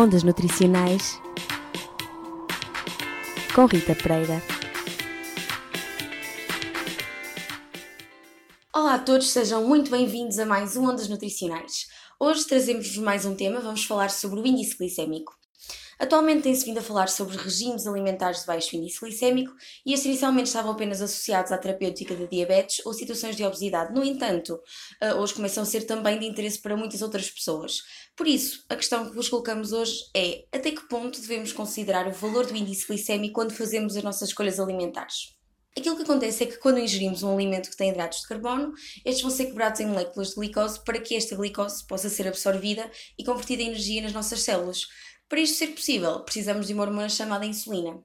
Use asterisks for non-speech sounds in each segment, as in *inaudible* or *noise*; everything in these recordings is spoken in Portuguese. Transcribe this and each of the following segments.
Ondas Nutricionais com Rita Pereira. Olá a todos, sejam muito bem-vindos a mais um Ondas Nutricionais. Hoje trazemos-vos mais um tema, vamos falar sobre o índice glicémico. Atualmente tem-se vindo a falar sobre regimes alimentares de baixo índice glicémico e estes inicialmente estavam apenas associados à terapêutica de diabetes ou situações de obesidade. No entanto, eh, hoje começam a ser também de interesse para muitas outras pessoas. Por isso, a questão que vos colocamos hoje é até que ponto devemos considerar o valor do índice glicémico quando fazemos as nossas escolhas alimentares? Aquilo que acontece é que quando ingerimos um alimento que tem hidratos de carbono, estes vão ser quebrados em moléculas de glicose para que esta glicose possa ser absorvida e convertida em energia nas nossas células. Para isto ser possível, precisamos de uma hormona chamada insulina.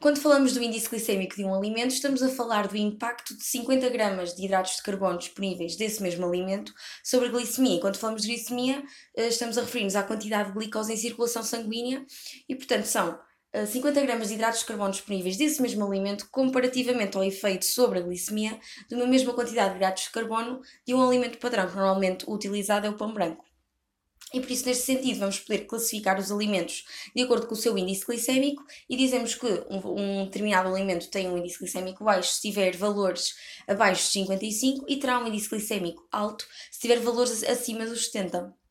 Quando falamos do índice glicêmico de um alimento, estamos a falar do impacto de 50 gramas de hidratos de carbono disponíveis desse mesmo alimento sobre a glicemia. Quando falamos de glicemia, eh, estamos a referir-nos à quantidade de glicose em circulação sanguínea e, portanto, são 50 eh, gramas de hidratos de carbono disponíveis desse mesmo alimento comparativamente ao efeito sobre a glicemia de uma mesma quantidade de hidratos de carbono de um alimento padrão, que normalmente utilizado é o pão branco. E por isso, neste sentido, vamos poder classificar os alimentos de acordo com o seu índice glicémico e dizemos que um, um determinado alimento tem um índice glicémico baixo se tiver valores abaixo de 55 e terá um índice glicémico alto se tiver valores acima dos 70.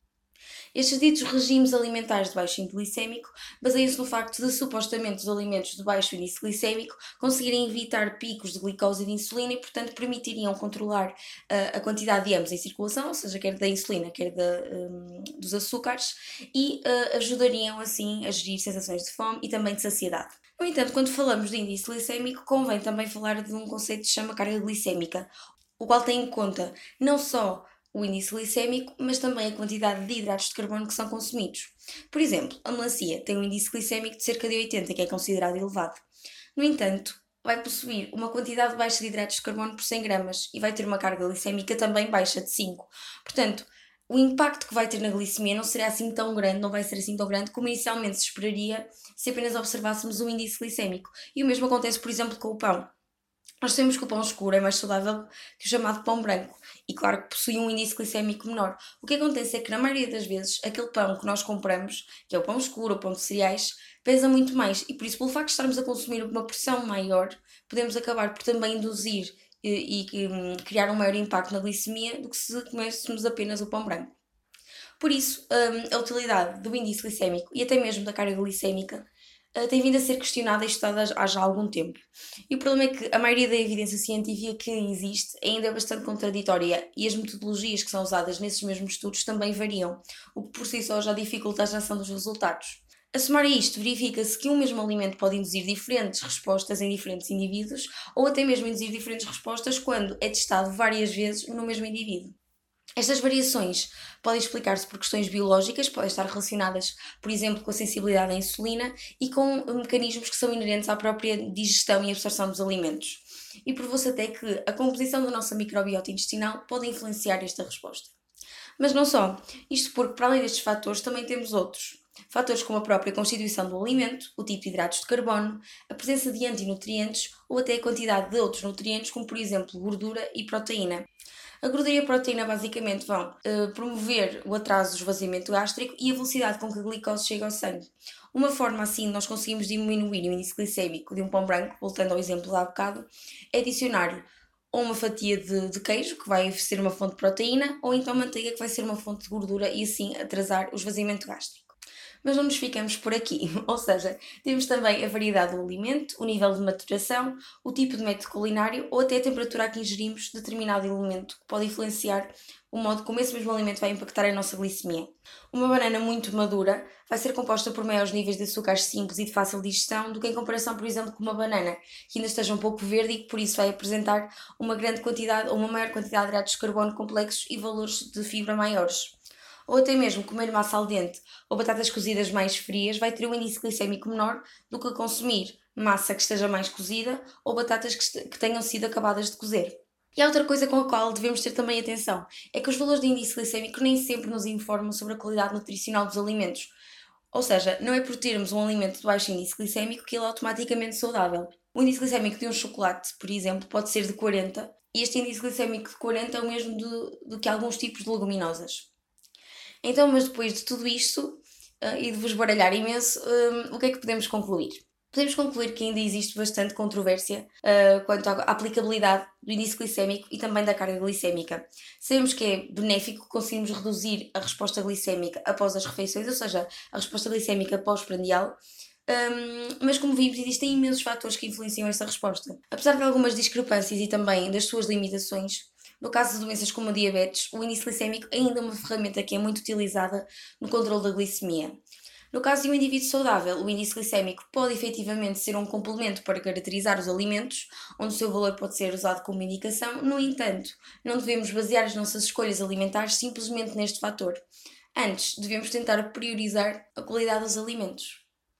Estes ditos regimes alimentares de baixo índice glicêmico baseiam-se no facto de supostamente os alimentos de baixo índice glicêmico conseguirem evitar picos de glicose e de insulina e, portanto, permitiriam controlar uh, a quantidade de ambos em circulação, ou seja, quer da insulina, quer da, um, dos açúcares, e uh, ajudariam assim a gerir sensações de fome e também de saciedade. No entanto, quando falamos de índice glicêmico, convém também falar de um conceito que se chama carga glicémica, o qual tem em conta não só o índice glicêmico, mas também a quantidade de hidratos de carbono que são consumidos. Por exemplo, a melancia tem um índice glicêmico de cerca de 80, que é considerado elevado. No entanto, vai possuir uma quantidade baixa de hidratos de carbono por 100 gramas e vai ter uma carga glicêmica também baixa de 5. Portanto, o impacto que vai ter na glicemia não será assim tão grande, não vai ser assim tão grande como inicialmente se esperaria se apenas observássemos o índice glicêmico. E o mesmo acontece, por exemplo, com o pão. Nós sabemos que o pão escuro é mais saudável que o chamado pão branco e, claro, que possui um índice glicémico menor. O que acontece é que, na maioria das vezes, aquele pão que nós compramos, que é o pão escuro, o pão de cereais, pesa muito mais e, por isso, pelo facto de estarmos a consumir uma porção maior, podemos acabar por também induzir e, e um, criar um maior impacto na glicemia do que se comêssemos apenas o pão branco. Por isso, um, a utilidade do índice glicémico e até mesmo da carga glicémica tem vindo a ser questionada e estudada há já algum tempo. E o problema é que a maioria da evidência científica que existe ainda é bastante contraditória e as metodologias que são usadas nesses mesmos estudos também variam, o que por si só já dificulta a geração dos resultados. A somar a isto, verifica-se que um mesmo alimento pode induzir diferentes respostas em diferentes indivíduos ou até mesmo induzir diferentes respostas quando é testado várias vezes no mesmo indivíduo. Estas variações podem explicar-se por questões biológicas, podem estar relacionadas, por exemplo, com a sensibilidade à insulina e com mecanismos que são inerentes à própria digestão e absorção dos alimentos. E provou-se até que a composição da nossa microbiota intestinal pode influenciar esta resposta. Mas não só, isto porque, para além destes fatores, também temos outros. Fatores como a própria constituição do alimento, o tipo de hidratos de carbono, a presença de antinutrientes ou até a quantidade de outros nutrientes, como por exemplo gordura e proteína. A gordura e a proteína basicamente vão uh, promover o atraso do esvaziamento gástrico e a velocidade com que a glicose chega ao sangue. Uma forma assim nós conseguimos diminuir o índice glicêmico de um pão branco, voltando ao exemplo da bocado, é adicionar ou uma fatia de, de, queijo, que vai ser uma fonte de proteína, ou então manteiga, que vai ser uma fonte de gordura e assim atrasar o esvaziamento gástrico. Mas não nos ficamos por aqui, *laughs* ou seja, temos também a variedade do alimento, o nível de maturação, o tipo de método culinário ou até a temperatura a que ingerimos determinado alimento, que pode influenciar o modo como esse mesmo alimento vai impactar a nossa glicemia. Uma banana muito madura vai ser composta por maiores níveis de açúcares simples e de fácil digestão do que em comparação, por exemplo, com uma banana que ainda esteja um pouco verde e que por isso vai apresentar uma grande quantidade ou uma maior quantidade de hidratos de carbono complexos e valores de fibra maiores ou até mesmo comer massa al dente ou batatas cozidas mais frias vai ter um índice glicêmico menor do que consumir massa que esteja mais cozida ou batatas que, que tenham sido acabadas de cozer. E há outra coisa com a qual devemos ter também atenção, é que os valores de índice glicêmico nem sempre nos informam sobre a qualidade nutricional dos alimentos. Ou seja, não é por termos um alimento de baixo índice glicêmico que ele é automaticamente saudável. O índice glicêmico de um chocolate, por exemplo, pode ser de 40 e este índice glicémico de 40 é o mesmo do, do que alguns tipos de leguminosas. Então, mas depois de tudo isto uh, e de vos baralhar imenso, um, o que é que podemos concluir? Podemos concluir que ainda existe bastante controvérsia uh, quanto à aplicabilidade do índice glicémico e também da carga glicémica. Sabemos que é benéfico conseguirmos reduzir a resposta glicémica após as refeições, ou seja, a resposta glicémica pós-prandial, um, mas como vimos, existem imensos fatores que influenciam essa resposta. Apesar de algumas discrepâncias e também das suas limitações, no caso de doenças como a diabetes, o índice glicémico ainda é uma ferramenta que é muito utilizada no controle da glicemia. No caso de um indivíduo saudável, o índice glicémico pode efetivamente ser um complemento para caracterizar os alimentos, onde o seu valor pode ser usado como indicação, no entanto, não devemos basear as nossas escolhas alimentares simplesmente neste fator. Antes, devemos tentar priorizar a qualidade dos alimentos.